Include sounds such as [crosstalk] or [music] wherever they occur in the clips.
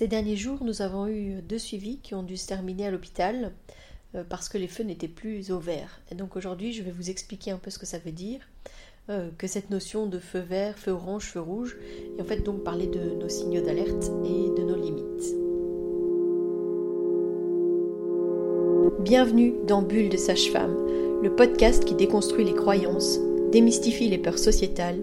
Ces derniers jours, nous avons eu deux suivis qui ont dû se terminer à l'hôpital euh, parce que les feux n'étaient plus au vert. Et donc aujourd'hui, je vais vous expliquer un peu ce que ça veut dire, euh, que cette notion de feu vert, feu orange, feu rouge, et en fait donc parler de nos signaux d'alerte et de nos limites. Bienvenue dans Bulle de Sage-Femme, le podcast qui déconstruit les croyances, démystifie les peurs sociétales,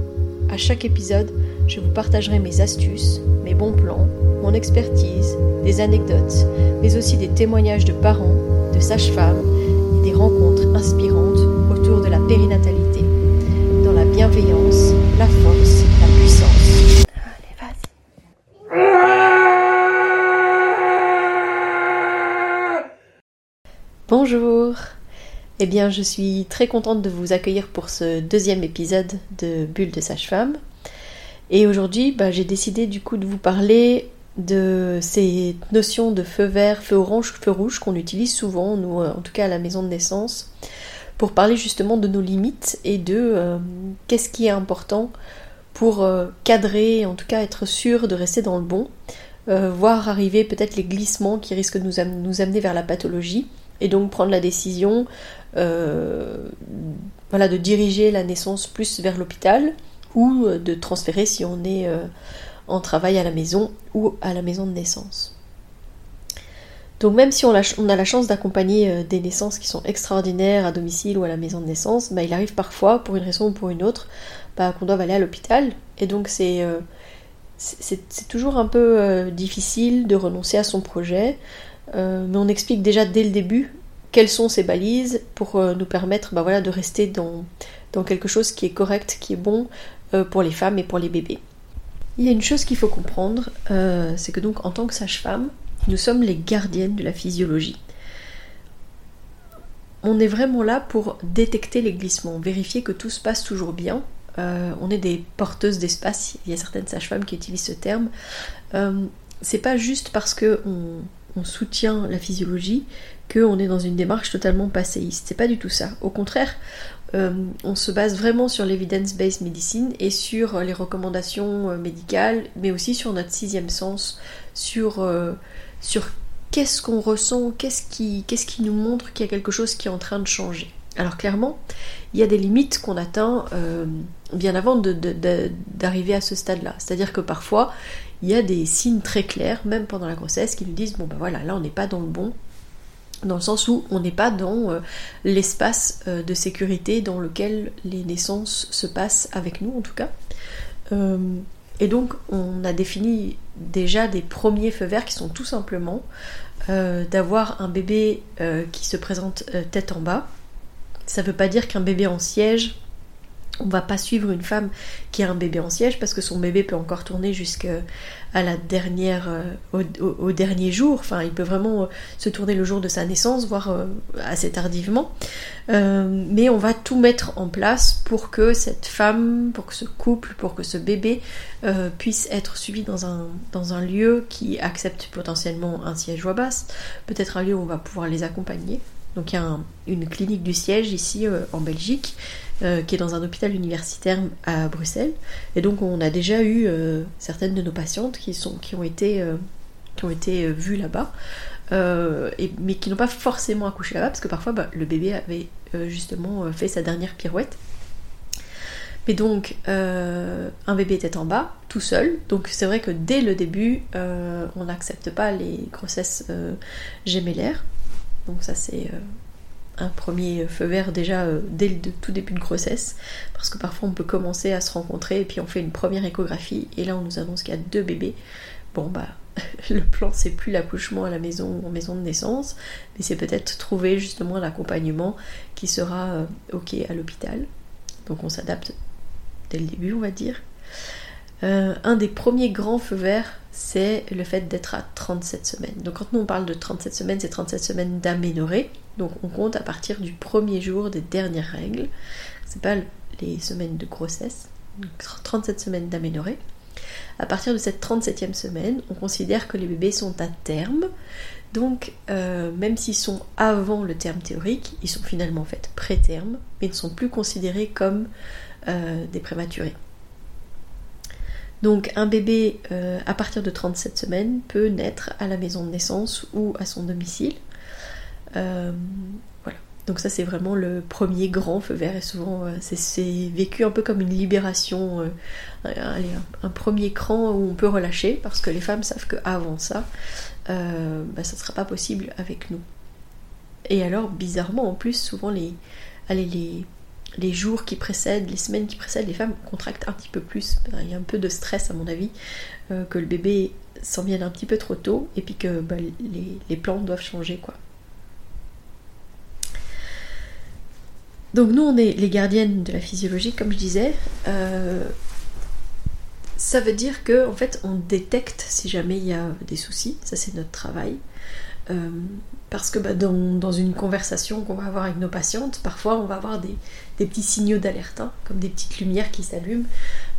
À chaque épisode, je vous partagerai mes astuces, mes bons plans, mon expertise, des anecdotes, mais aussi des témoignages de parents, de sages-femmes et des rencontres inspirantes autour de la périnatalité, dans la bienveillance, la force, la puissance. Allez, vas-y. Bonjour. Eh bien, je suis très contente de vous accueillir pour ce deuxième épisode de Bulle de Sage-Femme. Et aujourd'hui, bah, j'ai décidé du coup de vous parler de ces notions de feu vert, feu orange, feu rouge qu'on utilise souvent, nous, euh, en tout cas à la maison de naissance, pour parler justement de nos limites et de euh, qu'est-ce qui est important pour euh, cadrer, en tout cas être sûr de rester dans le bon, voir arriver peut-être les glissements qui risquent de nous, amener vers la pathologie et donc prendre la décision voilà, de diriger la naissance plus vers l'hôpital ou euh, de transférer si on est euh, en travail à la maison ou à la maison de naissance. Donc même si on a, la chance d'accompagner des naissances qui sont extraordinaires à domicile ou à la maison de naissance, bah, il arrive parfois, pour une raison ou pour une autre, bah, qu'on doit aller à l'hôpital. Et donc c'est toujours un peu difficile de renoncer à son projet, mais on explique déjà dès le début quelles sont ces balises pour euh, nous permettre bah, voilà, de rester dans, quelque chose qui est correct, qui est bon euh, pour les femmes et pour les bébés. Il y a une chose qu'il faut comprendre, euh, c'est que donc en tant que sage-femme, nous sommes les gardiennes de la physiologie. On est vraiment là pour détecter les glissements, vérifier que tout se passe toujours bien. on est des porteuses d'espace, il y a certaines sages-femmes qui utilisent ce terme. c'est pas juste parce que on soutient la physiologie qu'on est dans une démarche totalement passéiste. C'est pas du tout ça. Au contraire, euh, on se base vraiment sur l'evidence-based medicine et sur les recommandations euh, médicales, mais aussi sur notre sixième sens, sur, euh, qu'est-ce qu'on ressent, qu'est-ce qui, qu'est-ce qui nous montre qu'il y a quelque chose qui est en train de changer. Alors clairement, il y a des limites qu'on atteint bien avant d'arriver à ce stade-là. C'est-à-dire que parfois, il y a des signes très clairs, même pendant la grossesse, qui nous disent, bon ben voilà, là on n'est pas dans le bon, dans le sens où on n'est pas dans euh, l'espace euh, de sécurité dans lequel les naissances se passent avec nous en tout cas. Euh, et donc on a défini déjà des premiers feux verts qui sont tout simplement d'avoir un bébé qui se présente tête en bas. Ça ne veut pas dire qu'un bébé en siège on va pas suivre une femme qui a un bébé en siège parce que son bébé peut encore tourner jusqu'à la dernière euh, au, dernier jour. Enfin, il peut vraiment euh, se tourner le jour de sa naissance, voire euh, assez tardivement. mais on va tout mettre en place pour que cette femme, pour que ce couple, pour que ce bébé puisse être suivi dans un, dans un lieu qui accepte potentiellement un siège voix basse, peut-être un lieu où on va pouvoir les accompagner. Donc il y a une clinique du siège ici en Belgique euh, qui est dans un hôpital universitaire à Bruxelles. Et donc on a déjà eu euh, certaines de nos patientes qui, sont, qui ont été, euh, qui ont été vues là-bas, mais qui n'ont pas forcément accouché là-bas, parce que parfois bah, le bébé avait justement fait sa dernière pirouette. Mais donc, un bébé était en bas, tout seul. Donc, c'est vrai que dès le début, on n'accepte pas les grossesses gémellaires. Donc, ça, c'est un premier feu vert déjà euh, dès le tout début de grossesse, parce que parfois on peut commencer à se rencontrer et puis on fait une première échographie et là on nous annonce qu'il y a deux bébés. Bon bah [laughs] le plan c'est plus l'accouchement à la maison ou en maison de naissance, mais c'est peut-être trouver justement l'accompagnement qui sera euh, ok à l'hôpital. Donc on s'adapte dès le début on va dire. Un des premiers grands feux verts, c'est le fait d'être à 37 semaines. Donc quand nous on parle de 37 semaines, c'est 37 semaines d'aménorrhée. Donc on compte à partir du premier jour des dernières règles. C'est pas les semaines de grossesse. Donc 37 semaines d'aménorrhée. À partir de cette 37e semaine, on considère que les bébés sont à terme. Donc, euh, même s'ils sont avant le terme théorique, ils sont finalement faits pré-terme, mais ne sont plus considérés comme euh, des prématurés. Donc, un bébé euh, à partir de 37 semaines peut naître à la maison de naissance ou à son domicile. Donc ça c'est vraiment le premier grand feu vert et souvent euh, c'est vécu un peu comme une libération, euh, un, premier cran où on peut relâcher parce que les femmes savent qu'avant ça, euh, bah, ça ne sera pas possible avec nous. Et alors bizarrement en plus souvent les, les, les jours qui précèdent, les semaines qui précèdent, les femmes contractent un petit peu plus. Il y a un peu de stress à mon avis, que le bébé s'en vienne un petit peu trop tôt et puis que bah, les, les plans doivent changer quoi. Donc nous, on est les gardiennes de la physiologie, comme je disais. Euh, ça veut dire que en fait, on détecte si jamais il y a des soucis. Ça, c'est notre travail. Euh, parce que bah, dans, une conversation qu'on va avoir avec nos patientes, parfois on va avoir des, petits signaux d'alerte, hein, comme des petites lumières qui s'allument,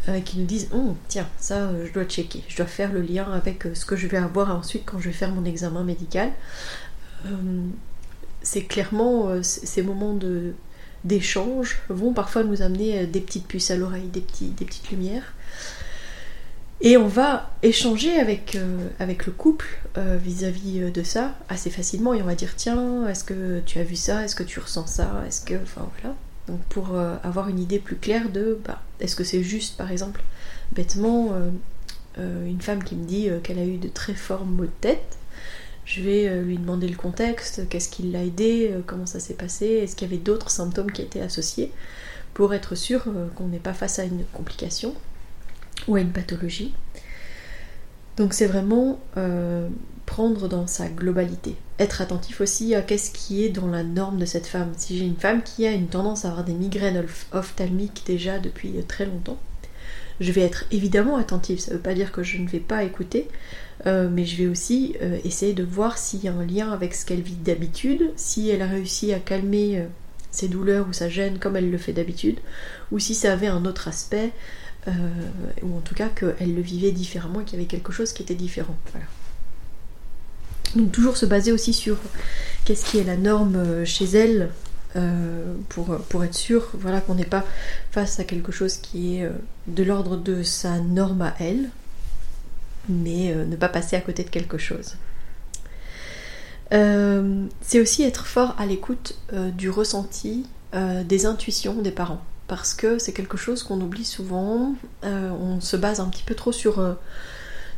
euh, qui nous disent oh, tiens, ça je dois checker, je dois faire le lien avec ce que je vais avoir ensuite quand je vais faire mon examen médical. c'est clairement ces moments de, d'échange vont parfois nous amener euh, des petites puces à l'oreille, des, des petites lumières. Et on va échanger avec, euh, le couple euh, vis-à-vis de ça assez facilement et on va dire tiens, est-ce que tu as vu ça? Est-ce que tu ressens ça? Est-ce que. Voilà. Donc pour avoir une idée plus claire de bah, est-ce que c'est juste par exemple bêtement une femme qui me dit qu'elle a eu de très forts maux de tête je vais euh, lui demander le contexte, qu'est-ce qui l'a aidé, euh, comment ça s'est passé, est-ce qu'il y avait d'autres symptômes qui étaient associés, pour être sûr euh, qu'on n'est pas face à une complication ou à une pathologie. Donc c'est vraiment prendre dans sa globalité. Être attentif aussi à qu'est-ce qui est dans la norme de cette femme. Si j'ai une femme qui a une tendance à avoir des migraines ophtalmiques déjà depuis très longtemps, je vais être évidemment attentive. Ça ne veut pas dire que je ne vais pas écouter, euh, mais je vais aussi euh, essayer de voir s'il y a un lien avec ce qu'elle vit d'habitude, si elle a réussi à calmer euh, ses douleurs ou sa gêne comme elle le fait d'habitude, ou si ça avait un autre aspect, ou en tout cas qu'elle le vivait différemment qu'il y avait quelque chose qui était différent. Donc toujours se baser aussi sur qu'est-ce qui est la norme chez elle pour, pour, être sûr voilà, qu'on n'est pas face à quelque chose qui est de l'ordre de sa norme à elle, mais euh, ne pas passer à côté de quelque chose. Euh, c'est aussi être fort à l'écoute euh, du ressenti, des intuitions des parents, parce que c'est quelque chose qu'on oublie souvent. on se base un petit peu trop sur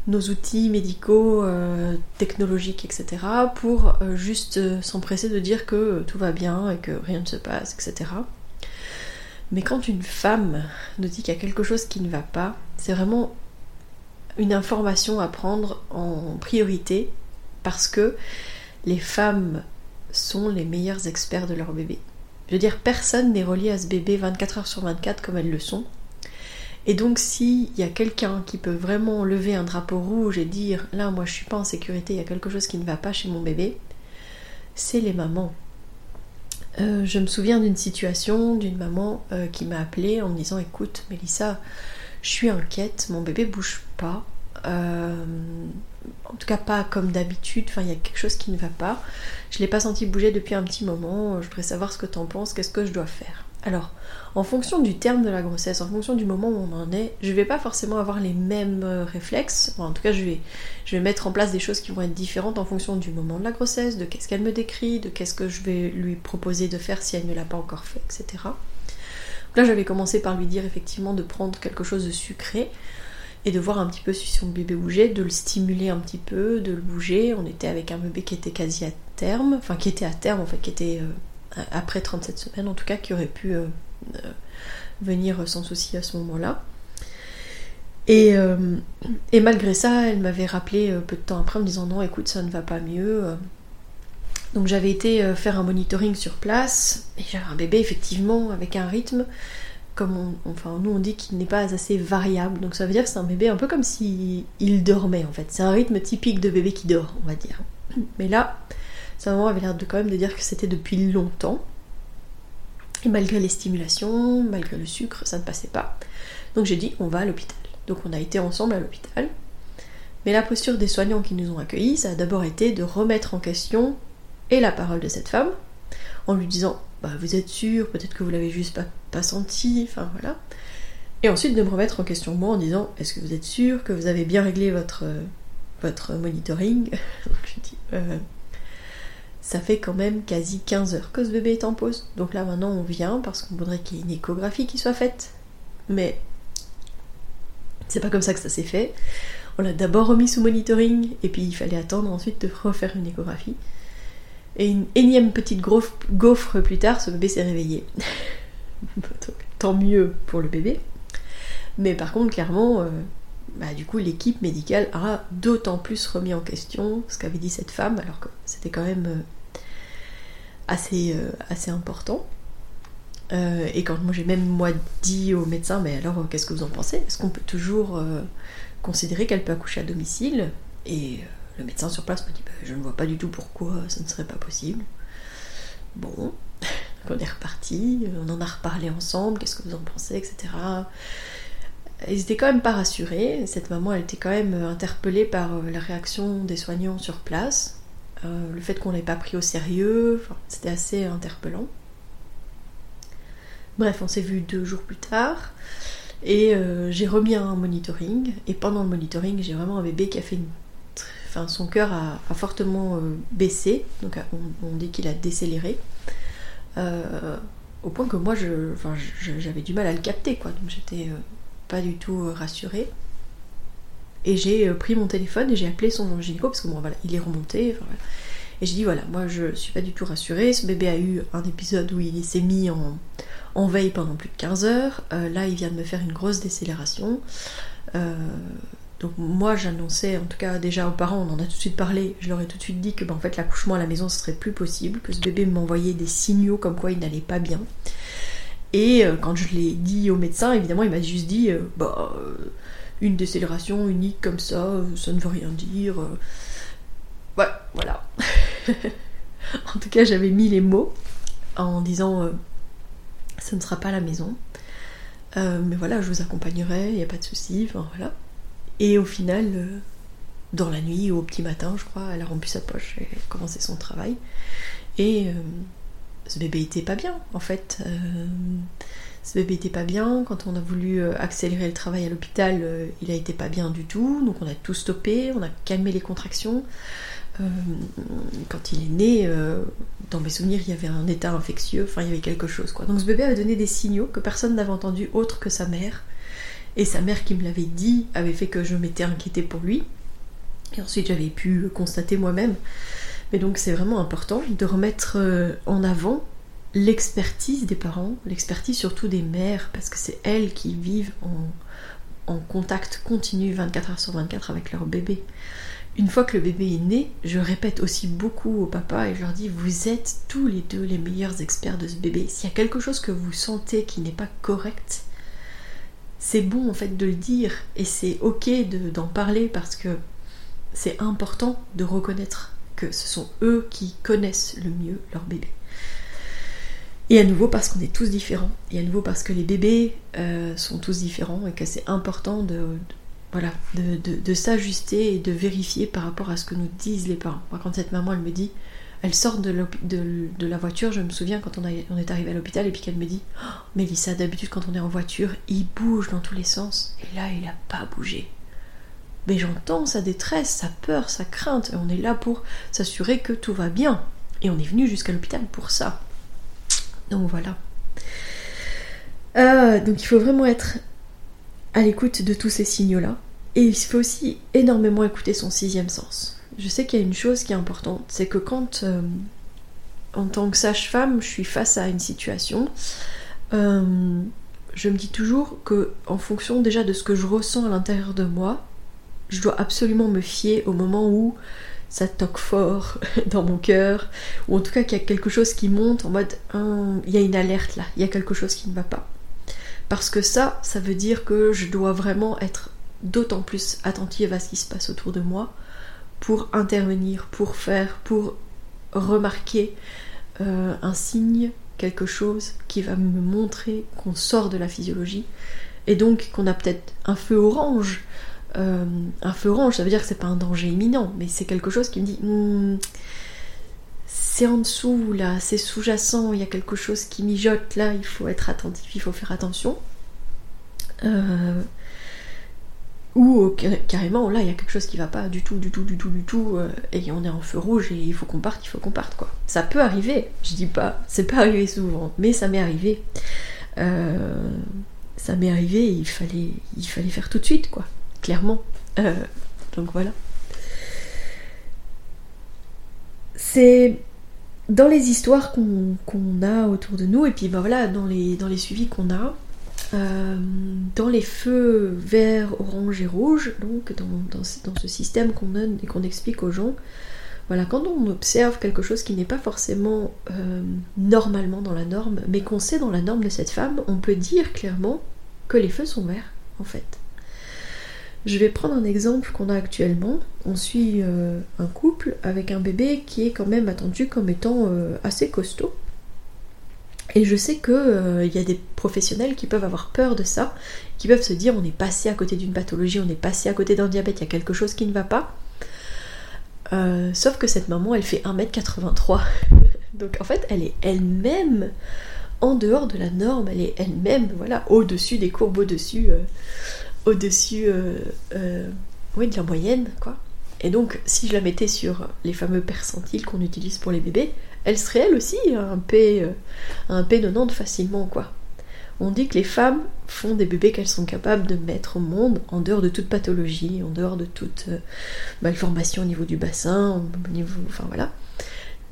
nos outils médicaux, technologiques, etc., pour juste s'empresser de dire que tout va bien et que rien ne se passe, etc. Mais quand une femme nous dit qu'il y a quelque chose qui ne va pas, c'est vraiment une information à prendre en priorité parce que les femmes sont les meilleurs experts de leur bébé. Je veux dire, personne n'est relié à ce bébé 24 heures sur 24 comme elles le sont. Et donc s'il y a quelqu'un qui peut vraiment lever un drapeau rouge et dire là moi je suis pas en sécurité, il y a quelque chose qui ne va pas chez mon bébé, c'est les mamans. Euh, je me souviens d'une situation d'une maman euh, qui m'a appelée en me disant écoute Mélissa, je suis inquiète, mon bébé bouge pas. Euh, en tout cas pas comme d'habitude, enfin il y a quelque chose qui ne va pas. Je l'ai pas senti bouger depuis un petit moment, je voudrais savoir ce que tu en penses, qu'est-ce que je dois faire? Alors, en fonction du terme de la grossesse, en fonction du moment où on en est, je vais pas forcément avoir les mêmes euh, réflexes. en tout cas, je vais, je vais mettre en place des choses qui vont être différentes en fonction du moment de la grossesse, de qu'est-ce qu'elle me décrit, de qu'est-ce que je vais lui proposer de faire si elle ne l'a pas encore fait, etc. Là, j'avais commencé par lui dire effectivement de prendre quelque chose de sucré et de voir un petit peu si son bébé bougeait, de le stimuler un petit peu, de le bouger. On était avec un bébé qui était quasi à terme, enfin qui était à terme en fait, qui était euh, après 37 semaines en tout cas, qui aurait pu euh, euh, venir sans souci à ce moment-là. Et, malgré ça, elle m'avait rappelé peu de temps après en me disant non, écoute, ça ne va pas mieux. Donc j'avais été faire un monitoring sur place et j'avais un bébé effectivement avec un rythme comme on, enfin nous on dit qu'il n'est pas assez variable, donc ça veut dire que c'est un bébé un peu comme s'il il dormait en fait. C'est un rythme typique de bébé qui dort, on va dire. Mais là, sa avait l'air de quand même de dire que c'était depuis longtemps. Et malgré les stimulations, malgré le sucre, ça ne passait pas. Donc j'ai dit on va à l'hôpital. Donc on a été ensemble à l'hôpital. Mais la posture des soignants qui nous ont accueillis, ça a d'abord été de remettre en question et la parole de cette femme, en lui disant bah, Vous êtes sûr, peut-être que vous l'avez juste pas, senti, enfin voilà. Et ensuite de me remettre en question moi en disant Est-ce que vous êtes sûr que vous avez bien réglé votre, votre monitoring? [laughs] Euh, Ça fait quand même quasi 15 heures que ce bébé est en pause. Donc là maintenant on vient parce qu'on voudrait qu'il y ait une échographie qui soit faite. Mais c'est pas comme ça que ça s'est fait. On l'a d'abord remis sous monitoring et puis il fallait attendre ensuite de refaire une échographie. Et une énième petite gaufre plus tard, ce bébé s'est réveillé. [laughs] tant mieux pour le bébé. Mais par contre, clairement, euh, bah, du coup, l'équipe médicale a d'autant plus remis en question ce qu'avait dit cette femme, alors que c'était quand même euh, assez, euh, assez important. et quand moi j'ai même moi dit au médecin, mais alors qu'est-ce que vous en pensez? Est-ce qu'on peut toujours considérer qu'elle peut accoucher à domicile? Et le médecin sur place me dit bah, Je ne vois pas du tout pourquoi ça ne serait pas possible. Bon, [laughs] on est reparti, on en a reparlé ensemble, qu'est-ce que vous en pensez, etc. Ils étaient quand même pas rassurés. Cette maman, elle était quand même interpellée par euh, la réaction des soignants sur place, euh, le fait qu'on l'ait pas pris au sérieux, c'était assez interpellant. Bref, on s'est vu deux jours plus tard et euh, j'ai remis un monitoring. Et pendant le monitoring, j'ai vraiment un bébé qui a fait une Enfin, son cœur a, fortement euh, baissé, donc on, dit qu'il a décéléré, au point que moi j'avais du mal à le capter, quoi, donc j'étais pas du tout rassurée. Et j'ai pris mon téléphone et j'ai appelé son gynéco parce que bon voilà, il est remonté. Et j'ai dit voilà, moi je suis pas du tout rassurée. Ce bébé a eu un épisode où il s'est mis en, en, veille pendant plus de 15 heures. là, il vient de me faire une grosse décélération. Donc moi j'annonçais, en tout cas déjà aux parents, on en a tout de suite parlé, je leur ai tout de suite dit que ben, en fait l'accouchement à la maison ce serait plus possible, que ce bébé m'envoyait des signaux comme quoi il n'allait pas bien. Et euh, quand je l'ai dit au médecin, évidemment il m'a juste dit euh, bah euh, une décélération unique comme ça, ça ne veut rien dire. Ouais, voilà. [laughs] en tout cas j'avais mis les mots en disant ça ne sera pas la maison. mais voilà, je vous accompagnerai, il n'y a pas de souci, voilà. Et au final, euh, dans la nuit ou au petit matin, je crois, elle a rompu sa poche et commencé son travail. Et euh, ce bébé était pas bien, en fait. Euh, ce bébé était pas bien. Quand on a voulu accélérer le travail à l'hôpital, il a été pas bien du tout. Donc on a tout stoppé, on a calmé les contractions. quand il est né, dans mes souvenirs, il y avait un état infectieux, enfin il y avait quelque chose quoi. Donc ce bébé avait donné des signaux que personne n'avait entendu autre que sa mère. Et sa mère qui me l'avait dit avait fait que je m'étais inquiétée pour lui. Et ensuite j'avais pu constater moi-même. Mais donc c'est vraiment important de remettre euh, en avant l'expertise des parents, l'expertise surtout des mères, parce que c'est elles qui vivent en, contact continu 24 heures sur 24 avec leur bébé. Une fois que le bébé est né, je répète aussi beaucoup au papa et je leur dis vous êtes tous les deux les meilleurs experts de ce bébé. S'il y a quelque chose que vous sentez qui n'est pas correct, c'est bon en fait de le dire et c'est ok d'en parler parce que c'est important de reconnaître que ce sont eux qui connaissent le mieux leur bébé. Et à nouveau parce qu'on est tous différents, et à nouveau parce que les bébés euh, sont tous différents et que c'est important de, s'ajuster et de vérifier par rapport à ce que nous disent les parents. Quand cette maman elle me dit elle sort de, la voiture, je me souviens quand on, on est arrivé à l'hôpital et puis qu'elle me dit oh, Mélissa, d'habitude quand on est en voiture, il bouge dans tous les sens. Et là, il n'a pas bougé. Mais j'entends sa détresse, sa peur, sa crainte, et on est là pour s'assurer que tout va bien. Et on est venu jusqu'à l'hôpital pour ça. Donc voilà. Euh, donc il faut vraiment être à l'écoute de tous ces signaux-là. Et il faut aussi énormément écouter son sixième sens je sais qu'il y a une chose qui est importante, c'est que quand, euh, en tant que sage-femme, je suis face à une situation, euh, je me dis toujours que, en fonction déjà de ce que je ressens à l'intérieur de moi, je dois absolument me fier au moment où ça toque fort [laughs] dans mon cœur, ou en tout cas qu'il y a quelque chose qui monte en mode il y a une alerte là, il y a quelque chose qui ne va pas. Parce que ça, ça veut dire que je dois vraiment être d'autant plus attentive à ce qui se passe autour de moi pour intervenir, pour faire, pour remarquer euh, un signe, quelque chose qui va me montrer qu'on sort de la physiologie et donc qu'on a peut-être un feu orange. Euh, un feu orange, ça veut dire que c'est pas un danger imminent, mais c'est quelque chose qui me dit hmm, c'est en dessous là, c'est sous-jacent, il y a quelque chose qui mijote là, il faut être attentif, il faut faire attention. Euh, ou carrément là il y a quelque chose qui va pas du tout, du tout, du tout, du tout, euh, et on est en feu rouge et il faut qu'on parte, il faut qu'on parte quoi. Ça peut arriver, je dis pas, c'est pas arrivé souvent, mais ça m'est arrivé. Euh, ça m'est arrivé, il fallait, il fallait faire tout de suite quoi, clairement. Euh, donc voilà. C'est dans les histoires qu'on a autour de nous, et puis ben voilà, dans les, suivis qu'on a, euh, dans les feux verts, orange et rouge, donc dans, ce système qu'on donne et qu'on explique aux gens, voilà, quand on observe quelque chose qui n'est pas forcément euh, normalement dans la norme, mais qu'on sait dans la norme de cette femme, on peut dire clairement que les feux sont verts, en fait. Je vais prendre un exemple qu'on a actuellement. On suit euh, un couple avec un bébé qui est quand même attendu comme étant assez costaud. Et je sais qu'il euh, y a des professionnels qui peuvent avoir peur de ça, qui peuvent se dire on est passé à côté d'une pathologie, on est passé à côté d'un diabète, il y a quelque chose qui ne va pas. Euh, sauf que cette maman, elle fait 1m83. [laughs] Donc en fait, elle est elle-même en dehors de la norme, elle est elle-même voilà, au-dessus des courbes, au-dessus, euh, au-dessus oui, de la moyenne. quoi. Et donc, si je la mettais sur les fameux percentiles qu'on utilise pour les bébés, elle serait elle aussi un P, euh, un P90 facilement, quoi. On dit que les femmes font des bébés qu'elles sont capables de mettre au monde en dehors de toute pathologie, en dehors de toute euh, malformation au niveau du bassin, au niveau, enfin voilà,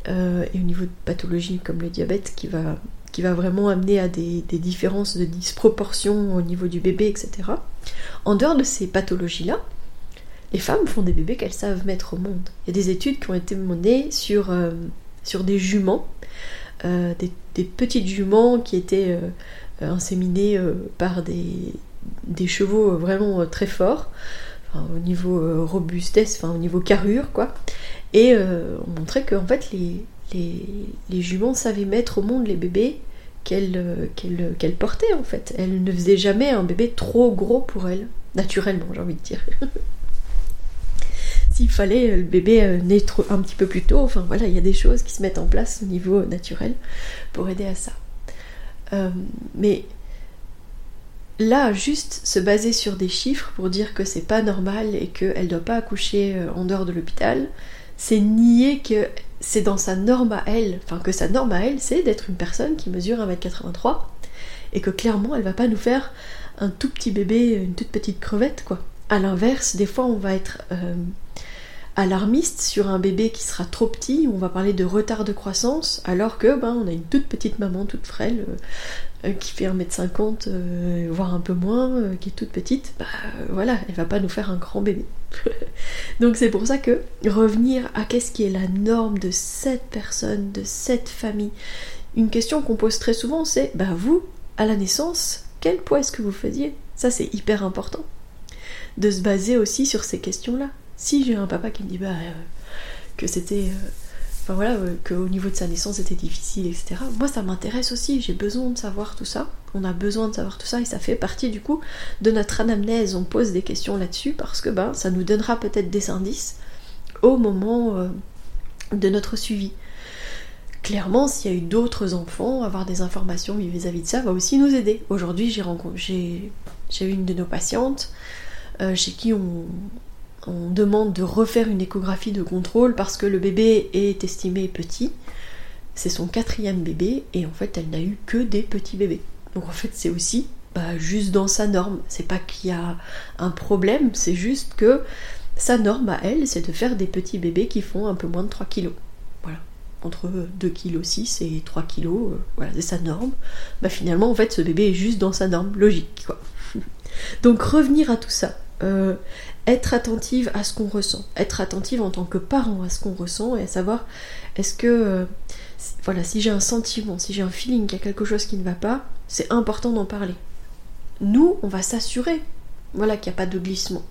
euh, et au niveau de pathologie comme le diabète qui va, qui va vraiment amener à des différences de disproportion au niveau du bébé, etc. En dehors de ces pathologies-là, les femmes font des bébés qu'elles savent mettre au monde. Il y a des études qui ont été menées sur sur des juments, euh, des, petites juments qui étaient euh, inséminées euh, par des, des, chevaux vraiment très forts, au niveau robustesse, au niveau carrure, quoi. Et on montrait que en fait les, les, juments savaient mettre au monde les bébés qu'elles qu'elle, portaient en fait. Elles ne faisaient jamais un bébé trop gros pour elles, naturellement j'ai envie de dire. [laughs] s'il fallait euh, le bébé euh, naître un petit peu plus tôt. Enfin voilà, il y a des choses qui se mettent en place au niveau naturel pour aider à ça. Euh, mais là, juste se baser sur des chiffres pour dire que c'est pas normal et qu'elle doit pas accoucher en dehors de l'hôpital, c'est nier que c'est dans sa norme à elle, enfin que sa norme à elle, c'est d'être une personne qui mesure 1m83 et que clairement elle va pas nous faire un tout petit bébé, une toute petite crevette quoi. À l'inverse, des fois on va être alarmiste sur un bébé qui sera trop petit, on va parler de retard de croissance, alors que ben, on a une toute petite maman toute frêle euh, euh, qui fait 1m50, euh, voire un peu moins, qui est toute petite, bah voilà, elle va pas nous faire un grand bébé. [laughs] Donc c'est pour ça que revenir à qu'est-ce qui est la norme de cette personne, de cette famille, une question qu'on pose très souvent c'est bah vous, à la naissance, quel poids est-ce que vous faisiez? Ça c'est hyper important. De se baser aussi sur ces questions-là. Si j'ai un papa qui me dit bah, euh, que c'était. Euh, enfin voilà, euh, qu'au niveau de sa naissance c'était difficile, etc. Moi ça m'intéresse aussi, j'ai besoin de savoir tout ça. On a besoin de savoir tout ça et ça fait partie du coup de notre anamnèse. On pose des questions là-dessus parce que ben, ça nous donnera peut-être des indices au moment de notre suivi. Clairement, s'il y a eu d'autres enfants, avoir des informations vis-à-vis de ça va aussi nous aider. Aujourd'hui, j'ai eu une de nos patientes chez qui on, on demande de refaire une échographie de contrôle parce que le bébé est estimé petit. C'est son quatrième bébé et en fait elle n'a eu que des petits bébés. Donc en fait c'est aussi bah, juste dans sa norme. C'est pas qu'il y a un problème, c'est juste que sa norme à elle c'est de faire des petits bébés qui font un peu moins de 3 kilos. Voilà. Entre 2 kg 6 et 3 kg, euh, voilà, c'est sa norme. Bah finalement en fait ce bébé est juste dans sa norme, logique quoi. [laughs] Donc revenir à tout ça. Euh, être attentive à ce qu'on ressent, être attentive en tant que parent à ce qu'on ressent et à savoir est-ce que euh, voilà, si j'ai un sentiment, si j'ai un feeling qu'il y a quelque chose qui ne va pas, c'est important d'en parler. nous, on va s'assurer voilà, qu'il n'y a pas de glissement.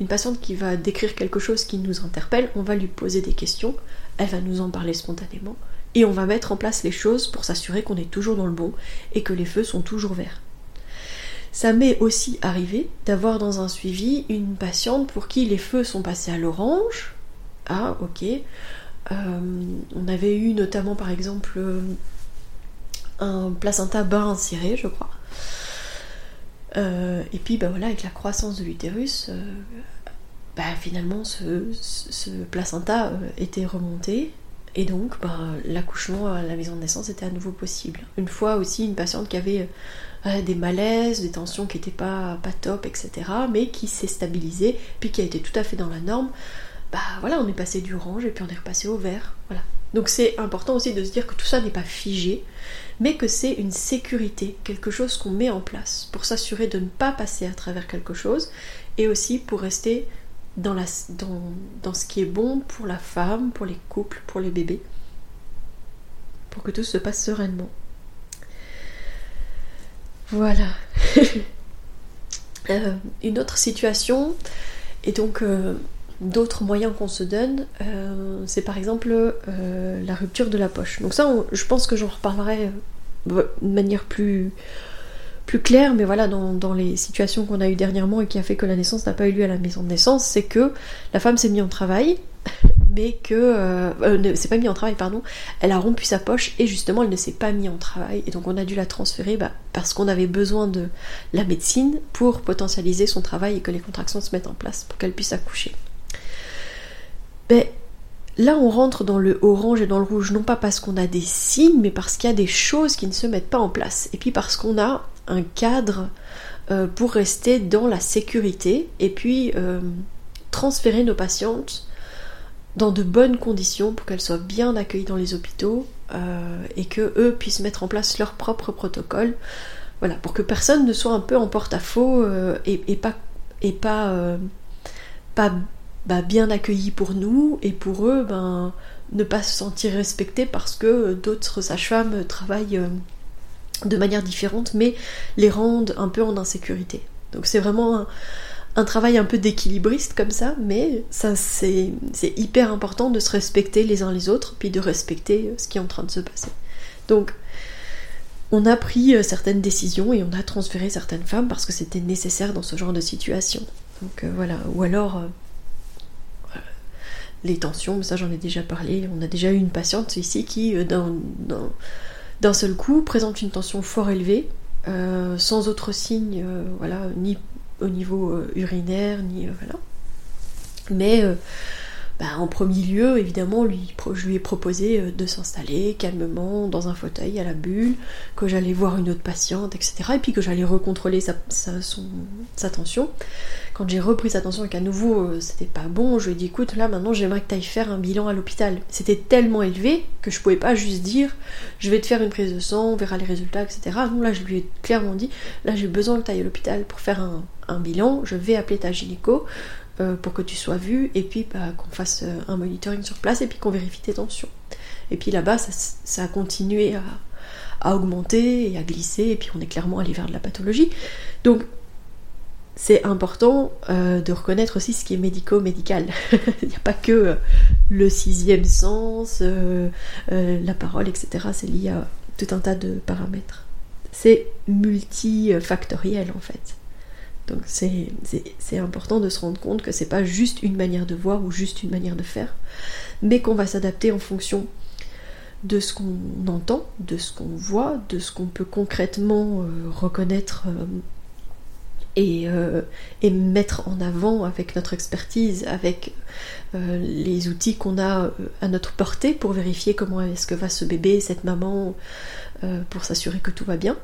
Une patiente qui va décrire quelque chose qui nous interpelle, on va lui poser des questions, elle va nous en parler spontanément, et on va mettre en place les choses pour s'assurer qu'on est toujours dans le bon et que les feux sont toujours verts. Ça m'est aussi arrivé d'avoir dans un suivi une patiente pour qui les feux sont passés à l'orange. Ah, ok. Euh, on avait eu notamment par exemple un placenta bas inséré, je crois. Euh, et puis bah voilà, avec la croissance de l'utérus, euh, bah, finalement ce, placenta était remonté et donc bah, l'accouchement à la maison de naissance était à nouveau possible. Une fois aussi une patiente qui avait des malaises, des tensions qui n'étaient pas, pas top, etc., mais qui s'est stabilisée, puis qui a été tout à fait dans la norme, bah voilà, on est passé du orange et puis on est repassé au vert. Voilà. Donc c'est important aussi de se dire que tout ça n'est pas figé, mais que c'est une sécurité, quelque chose qu'on met en place pour s'assurer de ne pas passer à travers quelque chose, et aussi pour rester dans, la, dans, dans ce qui est bon pour la femme, pour les couples, pour les bébés, pour que tout se passe sereinement. Voilà. [laughs] Euh, une autre situation, et donc euh, d'autres moyens qu'on se donne, euh, c'est par exemple la rupture de la poche. Donc ça, je pense que j'en reparlerai de manière plus, plus claire, mais voilà, dans, les situations qu'on a eues dernièrement et qui a fait que la naissance n'a pas eu lieu à la maison de naissance, c'est que la femme s'est mise en travail, [laughs] mais que euh, euh, s'est pas mis en travail, pardon, elle a rompu sa poche et justement elle ne s'est pas mis en travail. Et donc on a dû la transférer bah, parce qu'on avait besoin de la médecine pour potentialiser son travail et que les contractions se mettent en place pour qu'elle puisse accoucher. Mais ben, là on rentre dans le orange et dans le rouge non pas parce qu'on a des signes mais parce qu'il y a des choses qui ne se mettent pas en place. Et puis parce qu'on a un cadre euh, pour rester dans la sécurité et puis transférer nos patientes dans de bonnes conditions pour qu'elles soient bien accueillies dans les hôpitaux euh, et que eux puissent mettre en place leur propre protocole. Voilà, pour que personne ne soit un peu en porte-à-faux euh, et, pas, et pas, euh, pas bah, bien accueilli pour nous et pour eux, ben, ne pas se sentir respectés parce que d'autres sages-femmes travaillent de manière différente mais les rendent un peu en insécurité. Donc c'est vraiment un, travail un peu d'équilibriste comme ça, mais ça c'est hyper important de se respecter les uns les autres, puis de respecter euh, ce qui est en train de se passer. Donc on a pris euh, certaines décisions et on a transféré certaines femmes parce que c'était nécessaire dans ce genre de situation. Donc euh, voilà, ou alors les tensions, ça j'en ai déjà parlé, on a déjà eu une patiente ici qui d'un seul coup présente une tension fort élevée, sans autre signe, voilà, ni au niveau euh, urinaire, ni euh, voilà. Mais euh, bah, en premier lieu, évidemment, lui, je lui ai proposé de s'installer calmement dans un fauteuil à la bulle, que j'allais voir une autre patiente, etc. Et puis que j'allais recontrôler sa, son, sa tension. Quand j'ai repris sa tension et qu'à nouveau c'était pas bon, je lui ai dit écoute, là maintenant j'aimerais que tu ailles faire un bilan à l'hôpital. C'était tellement élevé que je pouvais pas juste dire je vais te faire une prise de sang, on verra les résultats, etc. Non, là je lui ai clairement dit là j'ai besoin que tu ailles à l'hôpital pour faire un, bilan, je vais appeler ta gynéco euh, pour que tu sois vu et puis bah, qu'on fasse euh, un monitoring sur place et puis qu'on vérifie tes tensions. Et puis là-bas, ça, a continué à, augmenter et à glisser et puis on est clairement allé vers de la pathologie. Donc c'est important euh, de reconnaître aussi ce qui est médico-médical. [laughs] Il n'y a pas que le sixième sens, la parole, etc. C'est lié à tout un tas de paramètres. C'est multifactoriel en fait. Donc c'est important de se rendre compte que c'est pas juste une manière de voir ou juste une manière de faire, mais qu'on va s'adapter en fonction de ce qu'on entend, de ce qu'on voit, de ce qu'on peut concrètement euh, reconnaître euh, et, euh, et, mettre en avant avec notre expertise, avec les outils qu'on a à notre portée pour vérifier comment est-ce que va ce bébé, cette maman, pour s'assurer que tout va bien.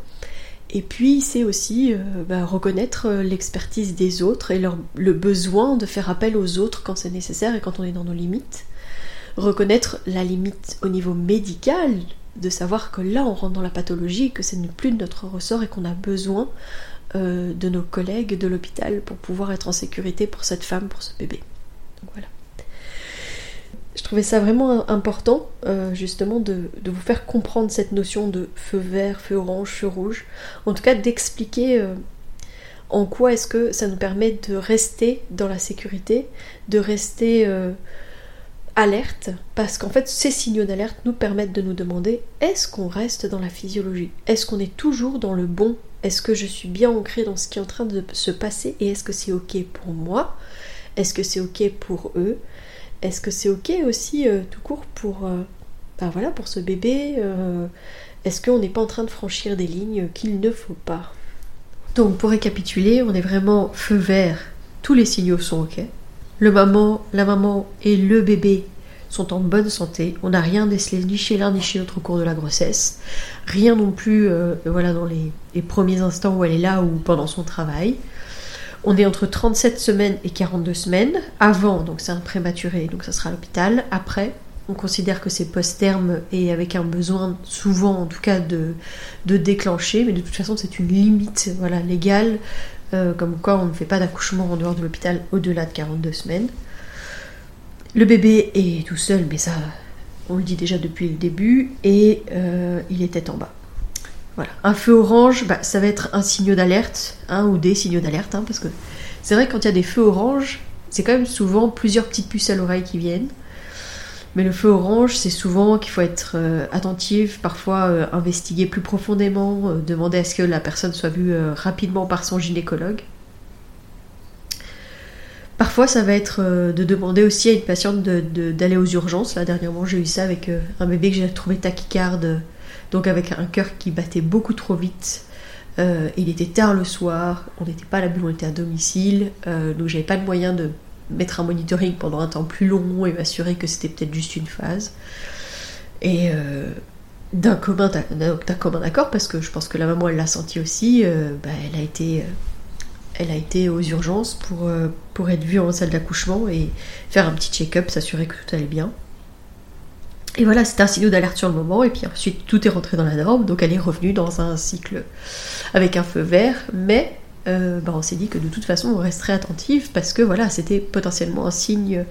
Et puis c'est aussi euh, bah, reconnaître euh, l'expertise des autres et le besoin de faire appel aux autres quand c'est nécessaire et quand on est dans nos limites. Reconnaître la limite au niveau médical, de savoir que là on rentre dans la pathologie, que ce n'est plus de notre ressort et qu'on a besoin euh, de nos collègues de l'hôpital pour pouvoir être en sécurité pour cette femme, pour ce bébé. Donc voilà je trouvais ça vraiment important euh, justement de, vous faire comprendre cette notion de feu vert, feu orange, feu rouge. En tout cas d'expliquer euh, en quoi est-ce que ça nous permet de rester dans la sécurité, de rester alerte, parce qu'en fait ces signaux d'alerte nous permettent de nous demander est-ce qu'on reste dans la physiologie? Est-ce qu'on est toujours dans le bon Est-ce que je suis bien ancré dans ce qui est en train de se passer et est-ce que c'est ok pour moi? Est-ce que c'est ok pour eux? Est-ce que c'est ok aussi euh, tout court pour, euh, bah voilà, pour ce bébé Est-ce qu'on n'est pas en train de franchir des lignes qu'il ne faut pas? Donc pour récapituler, on est vraiment feu vert, tous les signaux sont ok. Le maman, la maman et le bébé sont en bonne santé. On n'a rien décelé ni chez l'un ni chez l'autre au cours de la grossesse. Rien non plus euh, voilà, dans les, premiers instants où elle est là ou pendant son travail. On est entre 37 semaines et 42 semaines. Avant, donc c'est un prématuré, donc ça sera à l'hôpital. Après, on considère que c'est post-terme et avec un besoin souvent en tout cas de, de déclencher, mais de toute façon c'est une limite voilà, légale, euh, comme quoi on ne fait pas d'accouchement en dehors de l'hôpital au-delà de 42 semaines. Le bébé est tout seul, mais ça on le dit déjà depuis le début, et euh, il était en bas. Voilà. Un feu orange, bah, ça va être un signe d'alerte, un ou des signaux d'alerte, hein, parce que c'est vrai quand il y a des feux orange, c'est quand même souvent plusieurs petites puces à l'oreille qui viennent. Mais le feu orange, c'est souvent qu'il faut être euh, attentif, parfois euh, investiguer plus profondément, demander à ce que la personne soit vue rapidement par son gynécologue. Parfois, ça va être de demander aussi à une patiente d'aller aux urgences. Là, dernièrement, j'ai eu ça avec un bébé que j'ai trouvé tachycarde, donc avec un cœur qui battait beaucoup trop vite. il était tard le soir, on n'était pas à la bulle, on était à domicile, donc j'avais pas de moyen de mettre un monitoring pendant un temps plus long et m'assurer que c'était peut-être juste une phase. Et euh, d'un commun, commun accord, parce que je pense que la maman elle l'a senti aussi, euh, bah, elle, a été, euh, elle a été aux urgences pour, pour être vue en salle d'accouchement et faire un petit check-up, s'assurer que tout allait bien. Et voilà, c'était un signal d'alerte sur le moment, et puis ensuite tout est rentré dans la norme, donc elle est revenue dans un cycle avec un feu vert, mais euh, bah, on s'est dit que de toute façon on resterait attentive parce que voilà, c'était potentiellement un signe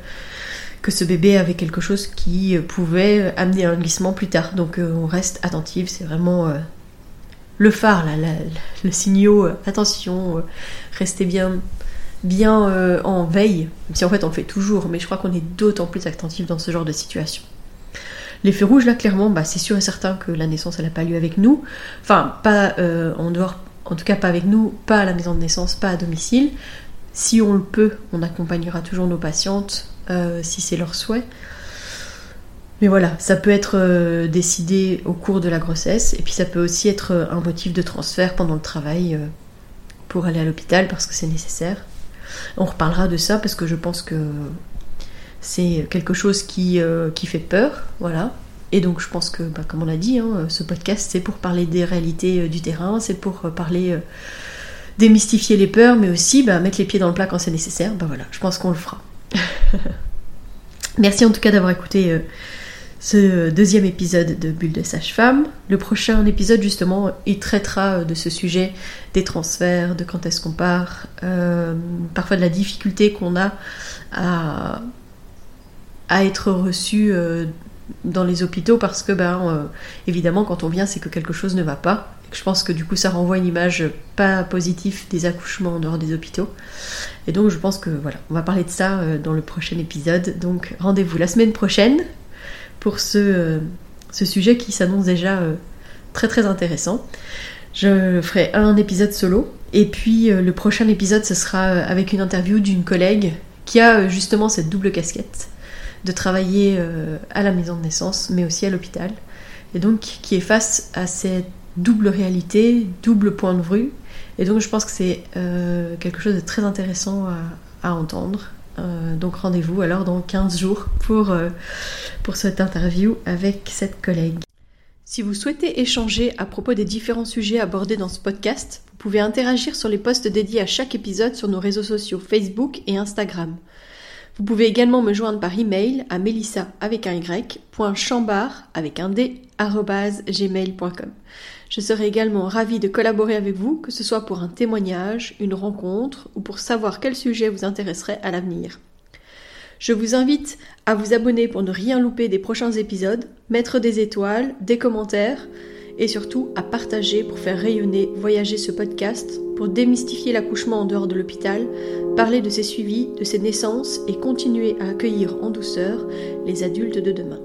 que ce bébé avait quelque chose qui pouvait amener un glissement plus tard. Donc euh, on reste attentive, c'est vraiment euh, le phare, le signaux, attention, restez bien, bien en veille, même si en fait on fait toujours, mais je crois qu'on est d'autant plus attentif dans ce genre de situation. Les feux rouges, là, clairement, bah, c'est sûr et certain que la naissance, n'a pas lieu avec nous. Enfin, pas en dehors en tout cas pas avec nous, pas à la maison de naissance, pas à domicile. Si on le peut, on accompagnera toujours nos patientes euh, si c'est leur souhait. Mais voilà, ça peut être euh, décidé au cours de la grossesse et puis ça peut aussi être euh, un motif de transfert pendant le travail pour aller à l'hôpital parce que c'est nécessaire. On reparlera de ça parce que je pense que c'est quelque chose qui, qui fait peur, voilà. Et donc je pense que, bah, comme on l'a dit, hein, ce podcast c'est pour parler des réalités euh, du terrain, c'est pour euh, parler, euh, démystifier les peurs, mais aussi bah, mettre les pieds dans le plat quand c'est nécessaire. Bah voilà, je pense qu'on le fera. [laughs] Merci en tout cas d'avoir écouté ce deuxième épisode de Bulle de Sage-Femme. Le prochain épisode justement, il traitera de ce sujet des transferts, de quand est-ce qu'on part, parfois de la difficulté qu'on a à, à être reçu dans les hôpitaux parce que, ben, euh, évidemment, quand on vient, c'est que quelque chose ne va pas. Je pense que du coup, ça renvoie une image pas positive des accouchements en dehors des hôpitaux. Et donc, je pense que voilà, on va parler de ça euh, dans le prochain épisode. Donc, rendez-vous la semaine prochaine pour ce, euh, ce sujet qui s'annonce déjà très très intéressant. Je ferai un épisode solo et puis le prochain épisode ce sera avec une interview d'une collègue qui a justement cette double casquette de travailler euh, à la maison de naissance, mais aussi à l'hôpital. Et donc qui est face à cette double réalité, double point de vue. Et donc je pense que c'est euh, quelque chose de très intéressant à, entendre. Euh, donc rendez-vous alors dans 15 jours pour, pour cette interview avec cette collègue. Si vous souhaitez échanger à propos des différents sujets abordés dans ce podcast, vous pouvez interagir sur les posts dédiés à chaque épisode sur nos réseaux sociaux Facebook et Instagram. Vous pouvez également me joindre par email à melissa avec un y, avec un d, gmail.com. Je serai également ravie de collaborer avec vous, que ce soit pour un témoignage, une rencontre ou pour savoir quel sujet vous intéresserait à l'avenir. Je vous invite à vous abonner pour ne rien louper des prochains épisodes, mettre des étoiles, des commentaires et surtout à partager pour faire rayonner, voyager ce podcast, pour démystifier l'accouchement en dehors de l'hôpital, parler de ses suivis, de ses naissances et continuer à accueillir en douceur les adultes de demain.